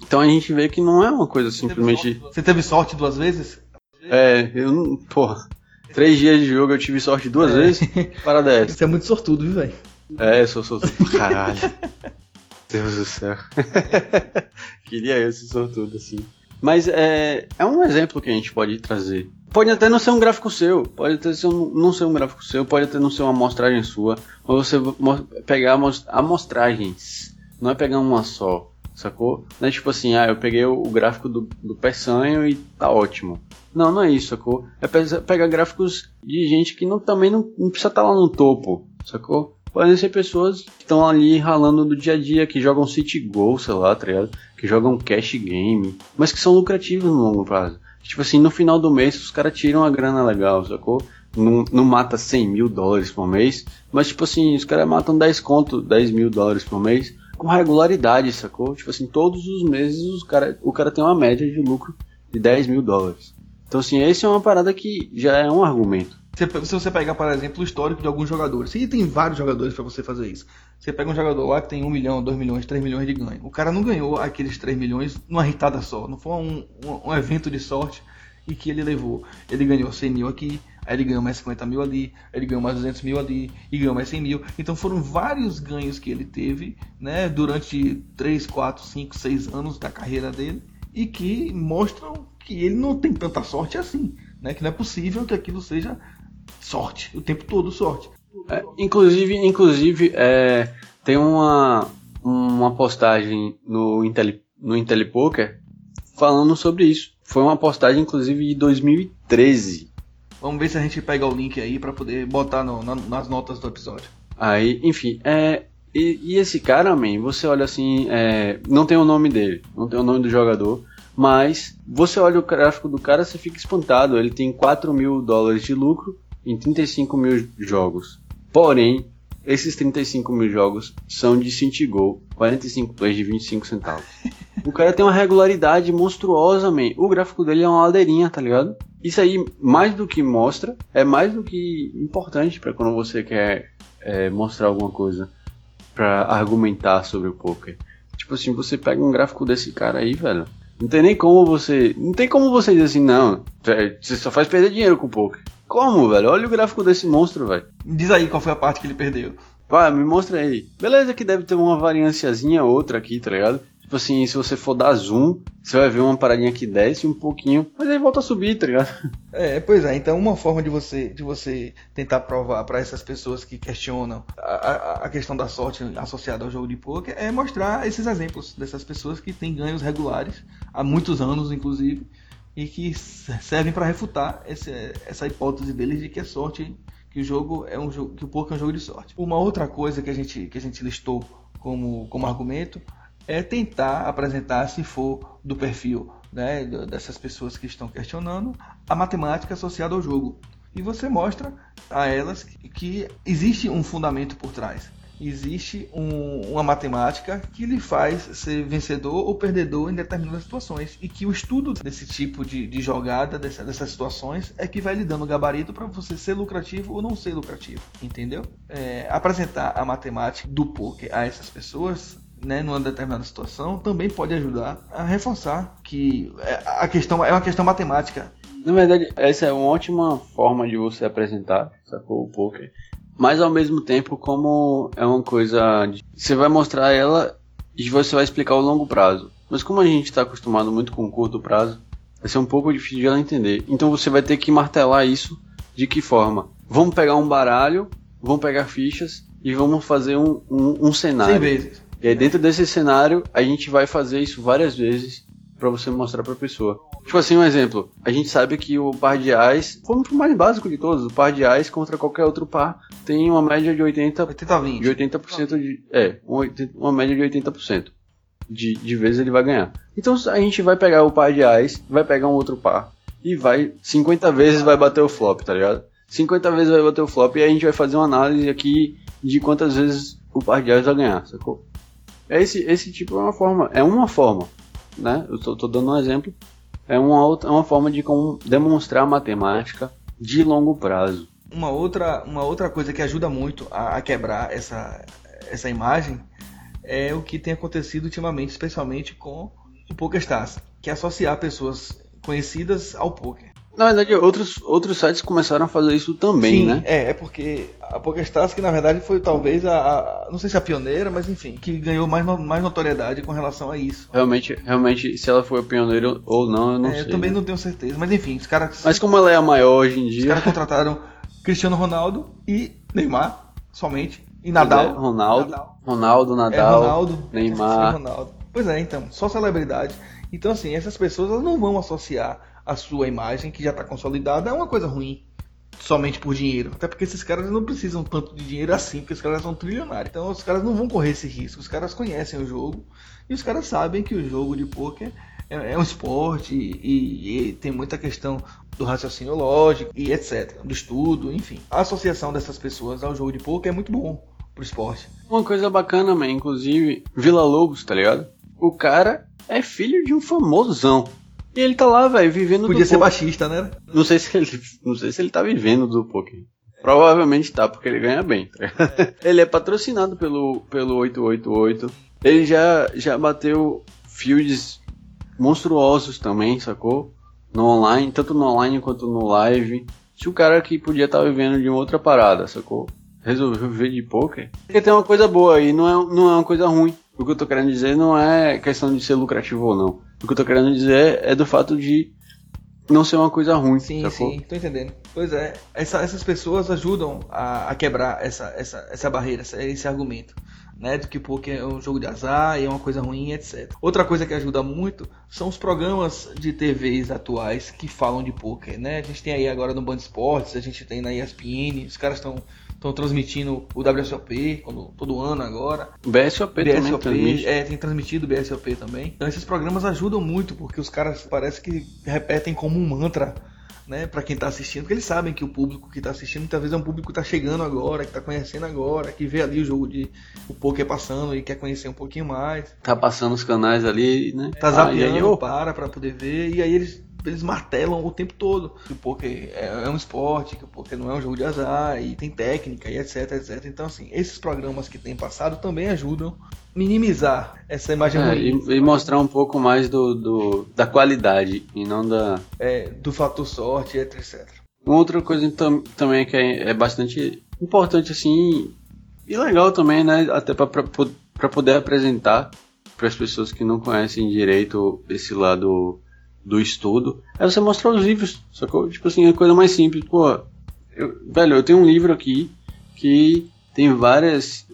S2: Então a gente vê que não é uma coisa simplesmente.
S1: Você teve sorte duas vezes?
S2: É, eu não. Porra. Três dias de jogo eu tive sorte duas é. vezes. Parada é essa.
S1: Você é muito sortudo, viu, velho?
S2: É, eu sou sortudo. Caralho. Deus do céu. Queria eu ser sortudo assim. Mas é, é um exemplo que a gente pode trazer. Pode até não ser um gráfico seu, pode até ser um, não ser um gráfico seu, pode até não ser uma amostragem sua, mas você pegar amostragens, não é pegar uma só, sacou? Não é tipo assim, ah, eu peguei o gráfico do, do Peçanho e tá ótimo. Não, não é isso, sacou? É pegar gráficos de gente que não, também não, não precisa estar tá lá no topo, sacou? Podem ser pessoas que estão ali ralando do dia a dia, que jogam City Go, sei lá, tá ligado? Que jogam cash game, mas que são lucrativos no longo prazo. Tipo assim, no final do mês os caras tiram a grana legal, sacou? Não, não mata 100 mil dólares por mês, mas tipo assim, os caras matam 10 conto, 10 mil dólares por mês com regularidade, sacou? Tipo assim, todos os meses cara, o cara tem uma média de lucro de 10 mil dólares. Então, assim, esse é uma parada que já é um argumento.
S1: Se, se você pegar, por exemplo, o histórico de alguns jogadores, e tem vários jogadores para você fazer isso. Você pega um jogador lá que tem 1 milhão, 2 milhões, 3 milhões de ganho. O cara não ganhou aqueles 3 milhões numa ritada só. Não foi um, um, um evento de sorte e que ele levou. Ele ganhou 100 mil aqui, aí ele ganhou mais 50 mil ali, ele ganhou mais 200 mil ali, e ganhou mais 100 mil. Então foram vários ganhos que ele teve né, durante 3, 4, 5, 6 anos da carreira dele e que mostram que ele não tem tanta sorte assim, né? Que não é possível que aquilo seja sorte, o tempo todo sorte.
S2: É, inclusive, inclusive é, tem uma, uma postagem no Intel, no IntelliPoker falando sobre isso. Foi uma postagem, inclusive, de 2013.
S1: Vamos ver se a gente pega o link aí para poder botar no, na, nas notas do episódio.
S2: Aí, enfim, é, e, e, esse cara, man, você olha assim, é, não tem o nome dele, não tem o nome do jogador, mas você olha o gráfico do cara, você fica espantado. Ele tem 4 mil dólares de lucro em 35 mil jogos. Porém, esses 35 mil jogos são de Cintigol, 45 plays de 25 centavos. O cara tem uma regularidade monstruosa, man. O gráfico dele é uma ladeirinha, tá ligado? Isso aí, mais do que mostra, é mais do que importante para quando você quer é, mostrar alguma coisa para argumentar sobre o poker. Tipo assim, você pega um gráfico desse cara aí, velho. Não tem nem como você. Não tem como você dizer assim, não. É, você só faz perder dinheiro com o poker. Como, velho? Olha o gráfico desse monstro, velho.
S1: Diz aí qual foi a parte que ele perdeu.
S2: Vai, me mostra aí. Beleza que deve ter uma variânciazinha outra aqui, tá ligado? Tipo assim, se você for dar zoom, você vai ver uma paradinha que desce um pouquinho, mas aí volta a subir, tá ligado?
S1: É, pois é. Então, uma forma de você, de você tentar provar para essas pessoas que questionam a, a, questão da sorte associada ao jogo de poker é mostrar esses exemplos dessas pessoas que têm ganhos regulares há muitos anos, inclusive, e que servem para refutar esse, essa hipótese deles de que a sorte, que o jogo é um jogo, que o poker é um jogo de sorte. Uma outra coisa que a gente que a gente listou como como argumento é tentar apresentar, se for do perfil né, dessas pessoas que estão questionando, a matemática associada ao jogo. E você mostra a elas que existe um fundamento por trás. Existe um, uma matemática que lhe faz ser vencedor ou perdedor em determinadas situações. E que o estudo desse tipo de, de jogada, dessa, dessas situações, é que vai lhe dando gabarito para você ser lucrativo ou não ser lucrativo. Entendeu? É, apresentar a matemática do poker a essas pessoas né, numa determinada situação, também pode ajudar a reforçar que é, a questão é uma questão matemática.
S2: Na verdade, essa é uma ótima forma de você apresentar, sacou, o poker. Mas ao mesmo tempo, como é uma coisa. De... Você vai mostrar ela e você vai explicar o longo prazo. Mas como a gente está acostumado muito com o curto prazo, vai ser um pouco difícil de ela entender. Então você vai ter que martelar isso de que forma? Vamos pegar um baralho, vamos pegar fichas e vamos fazer um, um, um cenário.
S1: 100 vezes.
S2: E aí dentro desse cenário, a gente vai fazer isso várias vezes para você mostrar para a pessoa. Tipo assim, um exemplo. A gente sabe que o par de ais, vamos pro mais básico de todos, o par de ais contra qualquer outro par tem uma média de 80,
S1: 80 20.
S2: de 80% de, é, uma média de 80%. De, de vezes ele vai ganhar. Então a gente vai pegar o par de ais, vai pegar um outro par e vai 50 vezes vai bater o flop, tá ligado? 50 vezes vai bater o flop e a gente vai fazer uma análise aqui de quantas vezes o par de ais vai ganhar, sacou? Esse, esse tipo é uma forma, é uma forma, né? Eu tô dando um exemplo. É uma, outra, é uma forma de como demonstrar matemática de longo prazo.
S1: Uma outra, uma outra coisa que ajuda muito a, a quebrar essa, essa imagem é o que tem acontecido ultimamente, especialmente com o PokerStars, que é associar pessoas conhecidas ao poker.
S2: Na verdade, outros, outros sites começaram a fazer isso também,
S1: Sim,
S2: né?
S1: É, é porque a PokerStars, que na verdade foi talvez a, a, Não sei se a pioneira, mas enfim, que ganhou mais, mais notoriedade com relação a isso.
S2: Realmente, realmente, se ela foi a pioneira ou não, eu não
S1: é,
S2: sei.
S1: Eu também
S2: né?
S1: não tenho certeza, mas enfim, os caras.
S2: Mas como ela é a maior hoje em dia.
S1: Os caras contrataram Cristiano Ronaldo e Neymar somente. E Nadal.
S2: É, Ronaldo,
S1: Nadal.
S2: Ronaldo,
S1: É,
S2: Nadal,
S1: Ronaldo,
S2: Neymar.
S1: Ronaldo. Pois é, então, só celebridade. Então, assim, essas pessoas elas não vão associar a sua imagem, que já está consolidada, a uma coisa ruim. Somente por dinheiro. Até porque esses caras não precisam tanto de dinheiro assim, porque os caras são trilionários. Então os caras não vão correr esse risco. Os caras conhecem o jogo e os caras sabem que o jogo de poker é, é um esporte e, e, tem muita questão do raciocínio lógico e etc. Do estudo, enfim. A associação dessas pessoas ao jogo de poker é muito bom pro esporte.
S2: Uma coisa bacana, man, inclusive, Vila Lobos, tá ligado? O cara é filho de um famosão. E ele tá lá, velho, vivendo
S1: Podia
S2: do
S1: ser
S2: poker.
S1: baixista, né?
S2: Não sei se ele, não sei se ele tá vivendo do poker. Provavelmente tá, porque ele ganha bem. Tá ligado? ele é patrocinado pelo pelo 888. Ele já já bateu fields monstruosos também, sacou? No online, tanto no online quanto no live. Se o cara que podia estar vivendo de uma outra parada, sacou? Resolveu viver de poker. Porque tem uma coisa boa aí, não é, não é uma coisa ruim. O que eu tô querendo dizer não é questão de ser lucrativo ou não. O que eu tô querendo dizer é do fato de não ser uma coisa ruim.
S1: Sim,
S2: sacou?
S1: sim, tô entendendo. Pois é, essa- essas pessoas ajudam a, a quebrar essa, essa, essa barreira, essa- esse argumento. Né, de que poker é um jogo de azar e é uma coisa ruim, etc. Outra coisa que ajuda muito são os programas de TVs atuais que falam de poker, né? A gente tem aí agora no Band Esportes, a gente tem na ESPN, os caras estão estão transmitindo o WSOP quando, todo ano agora.
S2: O BSOP, também
S1: BSOP,
S2: transmite.
S1: é, tem transmitido o BSOP também. Então esses programas ajudam muito, porque os caras parece que repetem como um mantra, né, para quem tá assistindo, porque eles sabem que o público que tá assistindo muitas vezes é um público que tá chegando agora, que tá conhecendo agora, que vê ali o jogo de o poker passando e quer conhecer um pouquinho mais.
S2: Tá passando os canais ali, né?
S1: Tá
S2: Ah,
S1: zapeando,
S2: e aí, ô,
S1: para pra poder ver, e aí eles eles martelam o tempo todo que o poker é, é um esporte, que o poker não é um jogo de azar, e tem técnica, e etc, etc. Então, assim, esses programas que tem passado também ajudam a minimizar essa imagem
S2: é, e, e mostrar um pouco mais do, do- da qualidade e não da.
S1: é, do fator sorte, etc, etc.
S2: Uma outra coisa tam, também que é, é, bastante importante assim e legal também, né? Até para poder apresentar para as pessoas que não conhecem direito esse lado do estudo, é você mostrar os livros, sacou? Tipo assim, a coisa mais simples. Pô, eu, velho, eu tenho um livro aqui que tem várias,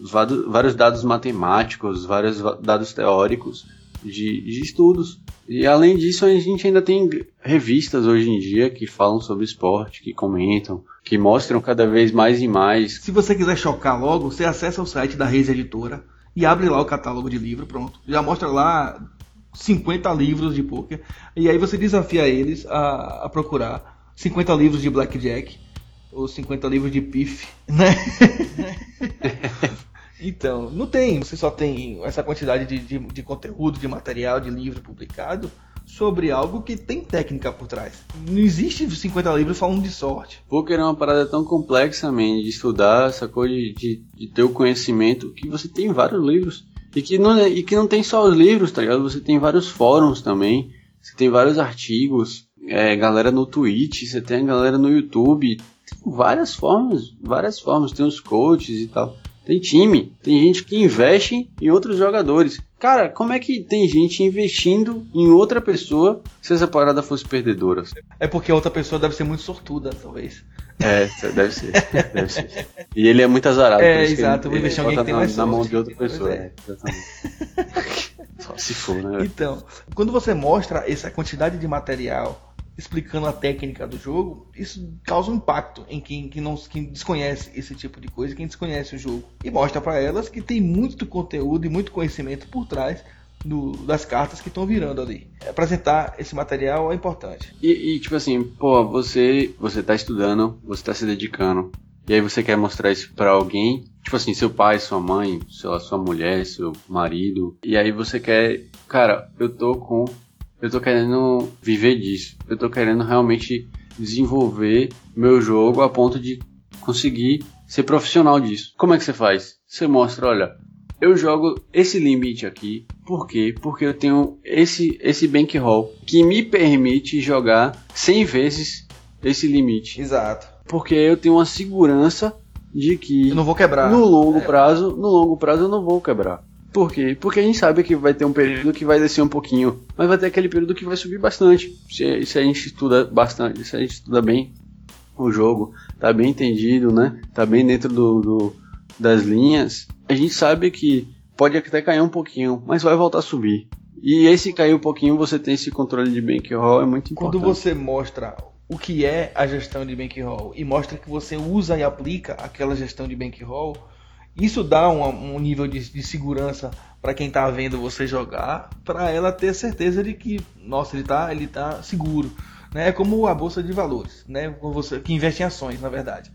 S2: vários dados matemáticos, vários dados teóricos de, de estudos. E além disso, a gente ainda tem revistas hoje em dia que falam sobre esporte, que comentam, que mostram cada vez mais e mais.
S1: Se você quiser chocar logo, você acessa o site da Reis Editora e abre lá o catálogo de livro, pronto. Já mostra lá 50 livros de poker. E aí você desafia eles a, a procurar 50 livros de blackjack ou 50 livros de pif, né? então, não tem, você só tem essa quantidade de, de, de, conteúdo, de material, de livro publicado sobre algo que tem técnica por trás. Não existe 50 livros falando de sorte.
S2: Poker é uma parada tão complexa, man, de estudar, essa coisa de, de, de ter o conhecimento, que você tem vários livros. E que, não, e que não tem só os livros, tá ligado? Você tem vários fóruns também, você tem vários artigos, é, galera no Twitch, você tem a galera no YouTube, tem várias formas, várias formas, tem os coaches e tal. Tem time, tem gente que investe em outros jogadores. Cara, como é que tem gente investindo em outra pessoa se essa parada fosse perdedora?
S1: É porque a outra pessoa deve ser muito sortuda, talvez.
S2: É, deve ser, deve ser. E ele é muito azarado.
S1: É, exato, ele, vou deixar alguém que tem mais
S2: na mão de outra pessoa. É. Só se for, né?
S1: Então, quando você mostra essa quantidade de material explicando a técnica do jogo, isso causa um impacto em quem, quem, não, quem desconhece esse tipo de coisa, quem desconhece o jogo. E mostra para elas que tem muito conteúdo e muito conhecimento por trás do, das cartas que estão virando ali. Apresentar esse material é importante.
S2: E, e, tipo assim, pô, você você tá estudando, você tá se dedicando, e aí você quer mostrar isso para alguém, tipo assim, seu pai, sua mãe, sua, sua mulher, seu marido, e aí você quer, cara, eu tô com eu tô querendo viver disso. Eu tô querendo realmente desenvolver meu jogo a ponto de conseguir ser profissional disso. Como é que você faz? Você mostra, olha, eu jogo esse limite aqui. Por quê? Porque eu tenho esse esse bankroll que me permite jogar 100 vezes esse limite.
S1: Exato.
S2: Porque eu tenho uma segurança de que
S1: eu não vou quebrar.
S2: No longo é. prazo, no longo prazo eu não vou quebrar. Por quê? Porque a gente sabe que vai ter um período que vai descer um pouquinho, mas vai ter aquele período que vai subir bastante. Se, se a gente estuda bastante, se a gente estuda bem o jogo, tá bem entendido, né? Tá bem dentro do, do das linhas, a gente sabe que pode até cair um pouquinho, mas vai voltar a subir. E esse cair um pouquinho, você tem esse controle de bankroll, é muito importante.
S1: Quando você mostra o que é a gestão de bankroll e mostra que você usa e aplica aquela gestão de bankroll, isso dá um, um nível de, de segurança para quem está vendo você jogar, para ela ter certeza de que, nossa, ele está ele tá seguro. Né? É como a bolsa de valores, né? você, que investe em ações, na verdade.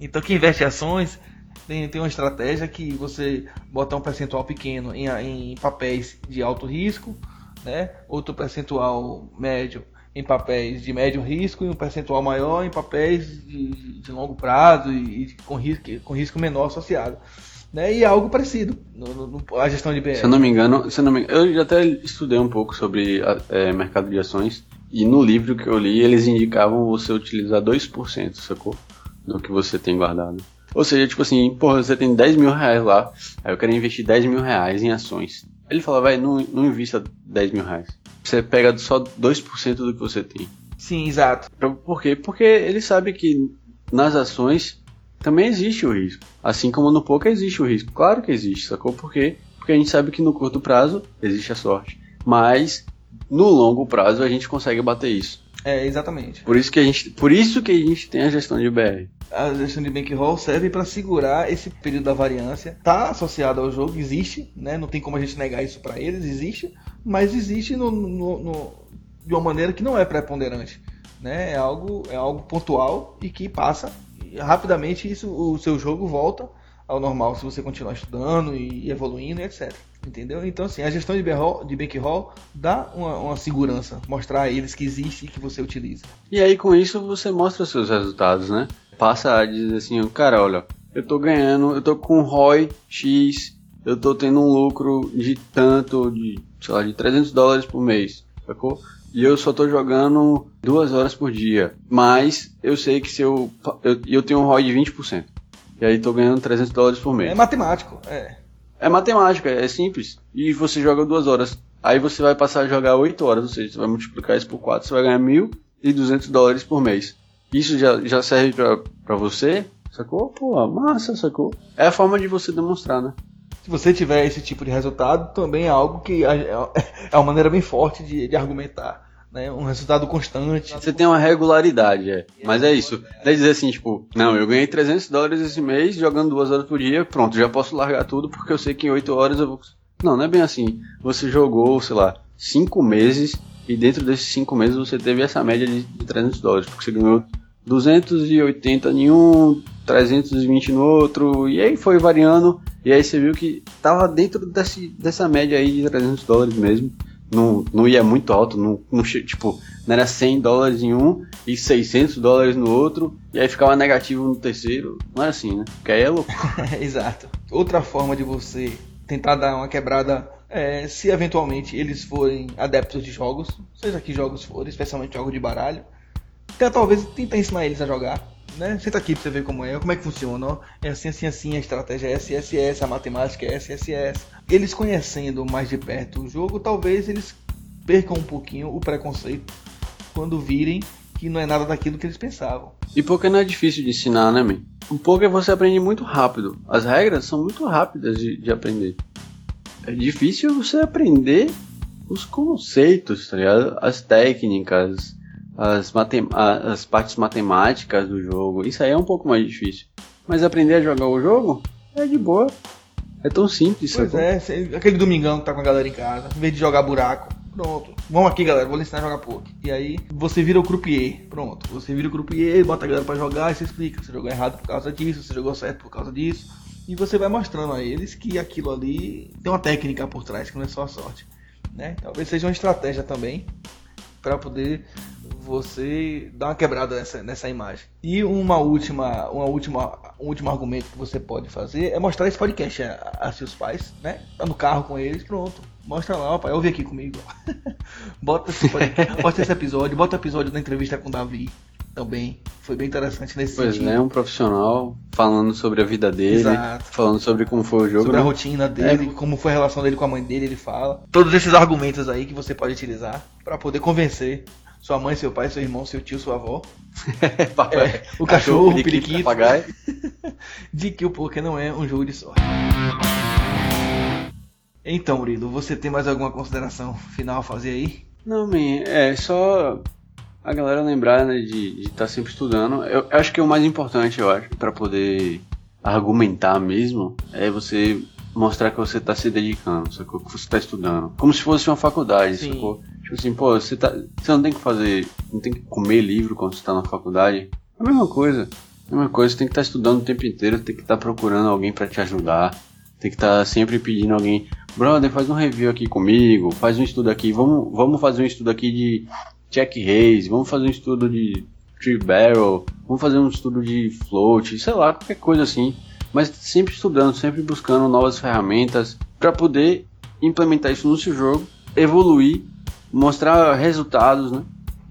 S1: Então, quem investe em ações tem, tem uma estratégia que você bota um percentual pequeno em, em papéis de alto risco, né? outro percentual médio em papéis de médio risco e um percentual maior em papéis de, de longo prazo e, e, com, risco, com risco menor associado. Né? E algo parecido no, no, a gestão de BR.
S2: Se eu não me engano, se eu, não me, eu já até estudei um pouco sobre é, mercado de ações e no livro que eu li eles indicavam você utilizar 2%, sacou? Do que você tem guardado. Ou seja, tipo assim, porra, você tem 10 mil reais lá, aí eu quero investir 10 mil reais em ações. Ele fala, vai, não, não invista 10 mil reais você pega só 2% do que você tem.
S1: Sim, exato.
S2: Por quê? Porque ele sabe que nas ações também existe o risco. Assim como no poker existe o risco. Claro que existe, sacou? Por quê? Porque a gente sabe que no curto prazo existe a sorte. Mas no longo prazo a gente consegue bater isso.
S1: É, exatamente.
S2: Por isso que a gente, por isso que a gente tem a gestão de BR.
S1: A gestão de bankroll serve para segurar esse período da variância. Está associado ao jogo, existe, né? Não tem como a gente negar isso para eles, existe mas existe no, no, no, de uma maneira que não é preponderante. Né? É, algo, é algo pontual e que passa e rapidamente isso, o seu jogo volta ao normal se você continuar estudando e evoluindo, etc. Entendeu? Então, assim, a gestão de, bankroll, de bankroll dá uma, uma, segurança, mostrar a eles que existe e que você utiliza.
S2: E aí, com isso, você mostra seus resultados, né? Passa a dizer assim, cara, olha, eu tô ganhando, eu tô com ROI X, eu tô tendo um lucro de tanto, de sei lá, de 300 dólares por mês. sacou? E eu só tô jogando duas horas por dia. Mas eu sei que se eu. Eu, eu tenho um ROI de 20%. E aí tô ganhando 300 dólares por mês.
S1: É matemático, é.
S2: É matemática, é simples. E você joga duas horas. Aí você vai passar a jogar 8 horas, ou seja, você vai multiplicar isso por 4, você vai ganhar 1.200 dólares por mês. Isso já, já serve pra, pra você, sacou? Pô, massa, sacou? É a forma de você demonstrar, né?
S1: Se você tiver esse tipo de resultado, também é algo que é, é uma maneira bem forte de, de argumentar. Né? Um resultado constante.
S2: Você tem uma regularidade, é. Mas é isso. Daí dizer assim, tipo, não, eu ganhei 300 dólares esse mês jogando duas horas por dia, pronto, já posso largar tudo porque eu sei que em 8 horas eu vou. Não, não é bem assim. Você jogou, sei lá, 5 meses e dentro desses 5 meses você teve essa média de, de 300 dólares, porque você ganhou 280 em um, 320 no outro, e aí foi variando, e aí você viu que tava dentro desse, dessa média aí de 300 dólares mesmo. Não, não ia muito alto, não, não, tipo, não era 100 dólares em um e 600 dólares no outro, e aí ficava negativo no terceiro. Não é assim, né? Porque aí é louco.
S1: Exato. Outra forma de você tentar dar uma quebrada é, se eventualmente eles forem adeptos de jogos, seja que jogos forem, especialmente jogos de baralho, então, talvez tentar ensinar eles a jogar. Né? Senta aqui pra você ver como é, como é que funciona. Ó. É assim, assim, assim, a estratégia é SSS, a matemática é SSS. Eles conhecendo mais de perto o jogo, talvez eles percam um pouquinho o preconceito quando virem que não é nada daquilo que eles pensavam.
S2: E porque não é difícil de ensinar, né, man? O poker você aprende muito rápido. As regras são muito rápidas de, de aprender. É difícil você aprender os conceitos, tá ligado? As técnicas, as, as partes matemáticas do jogo. Isso aí é um pouco mais difícil. Mas aprender a jogar o jogo é de boa. É tão simples.
S1: Pois é, aquele domingão que tá com a galera em casa, em vez de jogar buraco, pronto. Vamos aqui, galera, vou lhe ensinar a jogar poker. E aí você vira o croupier, pronto. Você vira o croupier, bota a galera pra jogar e você explica. Você jogou errado por causa disso, você jogou certo por causa disso. E você vai mostrando a eles que aquilo ali tem uma técnica por trás, que não é só a sorte. Né? Talvez seja uma estratégia também para poder você dar uma quebrada nessa, nessa imagem. E uma última, uma última, um último argumento que você pode fazer é mostrar esse podcast a, a seus pais, né? Tá no carro com eles, pronto. Mostra lá, ó, pai, ouve aqui comigo. bota, esse bota esse episódio, bota o episódio da entrevista com o Davi também. Foi bem interessante nesse
S2: pois
S1: sentido.
S2: Pois é, um profissional falando sobre a vida dele, Exato. falando sobre como foi o jogo.
S1: Sobre né? a rotina dele, é. como foi a relação dele com a mãe dele, ele fala. Todos esses argumentos aí que você pode utilizar para poder convencer sua mãe, seu pai, seu irmão, seu tio, sua avó. é, o cachorro, o periquito.
S2: Papagaio.
S1: de que o poker não é um jogo de sorte. Então, Murilo, você tem mais alguma consideração final a fazer aí?
S2: Não, man, é só a galera lembrar né, de estar tá sempre estudando. Eu, eu, acho que o mais importante, eu acho, para poder argumentar mesmo, é você mostrar que você está se dedicando, sacou? Que você está estudando. Como se fosse uma faculdade, Sim. sacou? Tipo assim, pô, você, tá, você não tem que fazer, não tem que comer livro quando você está na faculdade. É a mesma coisa. A mesma coisa, você tem que estar tá estudando o tempo inteiro, tem que estar tá procurando alguém para te ajudar. Tem que estar tá sempre pedindo alguém, brother, faz um review aqui comigo, faz um estudo aqui, vamos, vamos fazer um estudo aqui de check raise, vamos fazer um estudo de tree barrel, vamos fazer um estudo de float, sei lá, qualquer coisa assim mas sempre estudando, sempre buscando novas ferramentas para poder implementar isso no seu jogo, evoluir, mostrar resultados, né?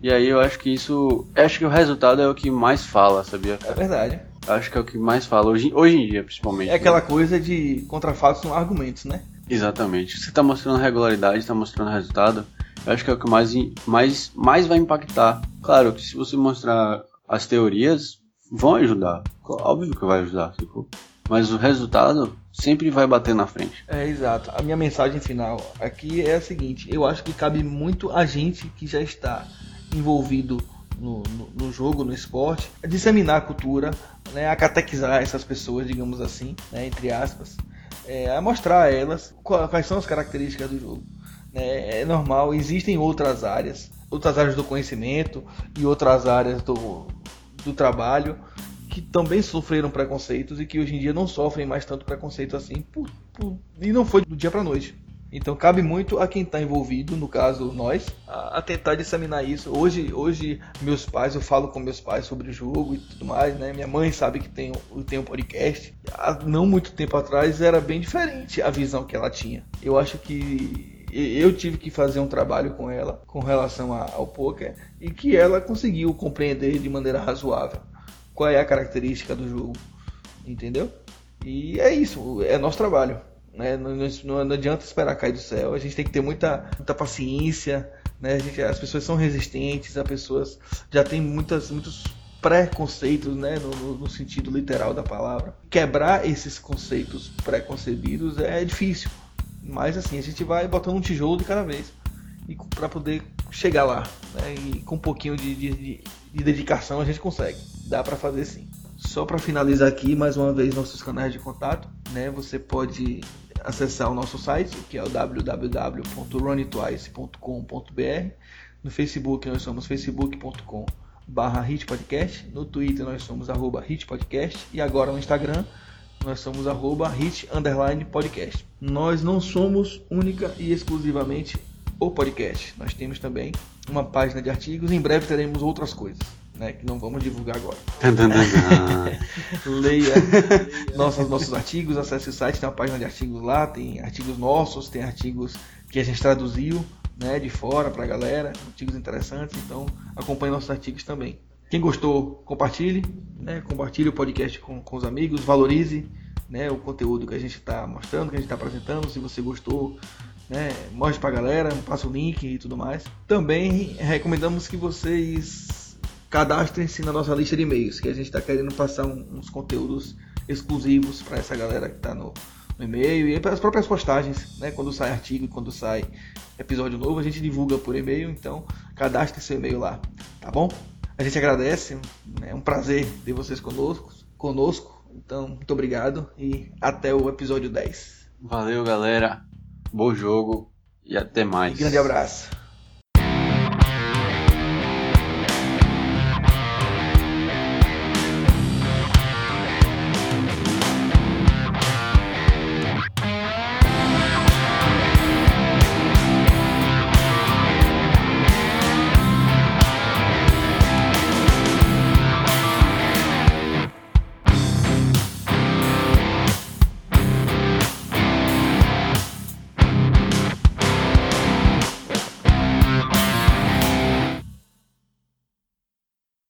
S2: E aí eu acho que isso, acho que o resultado é o que mais fala, sabia?
S1: É verdade.
S2: Acho que é o que mais fala hoje, hoje em dia, principalmente.
S1: É aquela né? coisa de contra fatos são argumentos, né?
S2: Exatamente. Você está mostrando regularidade, está mostrando resultado. Eu acho que é o que mais, mais, mais vai impactar. Claro que se você mostrar as teorias, vão ajudar. Óbvio que vai ajudar, tipo, mas o resultado sempre vai bater na frente.
S1: É, exato. A minha mensagem final aqui é a seguinte: eu acho que cabe muito a gente que já está envolvido no, no, no jogo, no esporte, disseminar a cultura, né, a catequizar essas pessoas, digamos assim, né, entre aspas, é, a mostrar a elas quais são as características do jogo. Né. É normal, existem outras áreas, outras áreas do conhecimento e outras áreas do, do trabalho que também sofreram preconceitos e que hoje em dia não sofrem mais tanto preconceito assim por, por, e não foi do dia para noite. Então cabe muito a quem está envolvido, no caso nós, a, a, tentar disseminar isso. Hoje, hoje meus pais, eu falo com meus pais sobre o jogo e tudo mais, né? Minha mãe sabe que tem, tem um podcast. Há não muito tempo atrás era bem diferente a visão que ela tinha. Eu acho que eu tive que fazer um trabalho com ela com relação ao poker e que ela conseguiu compreender de maneira razoável qual é a característica do jogo, entendeu? E é isso, é nosso trabalho. Né? Não, não, não adianta esperar cair do céu, a gente tem que ter muita, muita paciência, né? Gente, as pessoas são resistentes, as pessoas já têm muitas, muitos preconceitos, né, no, no, sentido literal da palavra. Quebrar esses conceitos preconcebidos é difícil, mas assim a gente vai botando um tijolo de cada vez e para poder chegar lá, né, e com um pouquinho de, de, de dedicação a gente consegue. Dá para fazer sim. Só para finalizar aqui, mais uma vez nossos canais de contato, né? Você pode acessar o nosso site, que é o www.runitwice.com.br. No Facebook nós somos facebook.com. No Twitter nós somos arroba hitpodcast. E agora no Instagram nós somos arroba hit underline podcast. Nós não somos única e exclusivamente o podcast. Nós temos também uma página de artigos. Em breve teremos outras coisas. Né, que não vamos divulgar agora. leia, nossos, nossos artigos, acesse o site, tem uma página de artigos lá, tem artigos nossos, tem artigos que a gente traduziu, né, de fora para a galera, artigos interessantes, então acompanhe nossos artigos também. Quem gostou, compartilhe, né, compartilhe o podcast com, com os amigos, valorize né, o conteúdo que a gente está mostrando, que a gente está apresentando. Se você gostou, né, mostre para a galera, passa o link e tudo mais. Também recomendamos que vocês cadastrem-se na nossa lista de e-mails, que a gente está querendo passar uns conteúdos exclusivos para essa galera que está no, no e-mail e pelas próprias postagens, né? Quando sai artigo, quando sai episódio novo, a gente divulga por e-mail, então cadastre seu e-mail lá, tá bom? A gente agradece, é um prazer ter vocês conosco, conosco. Então, muito obrigado e até o episódio 10.
S2: Valeu, galera. Bom jogo e até mais.
S1: Um grande abraço.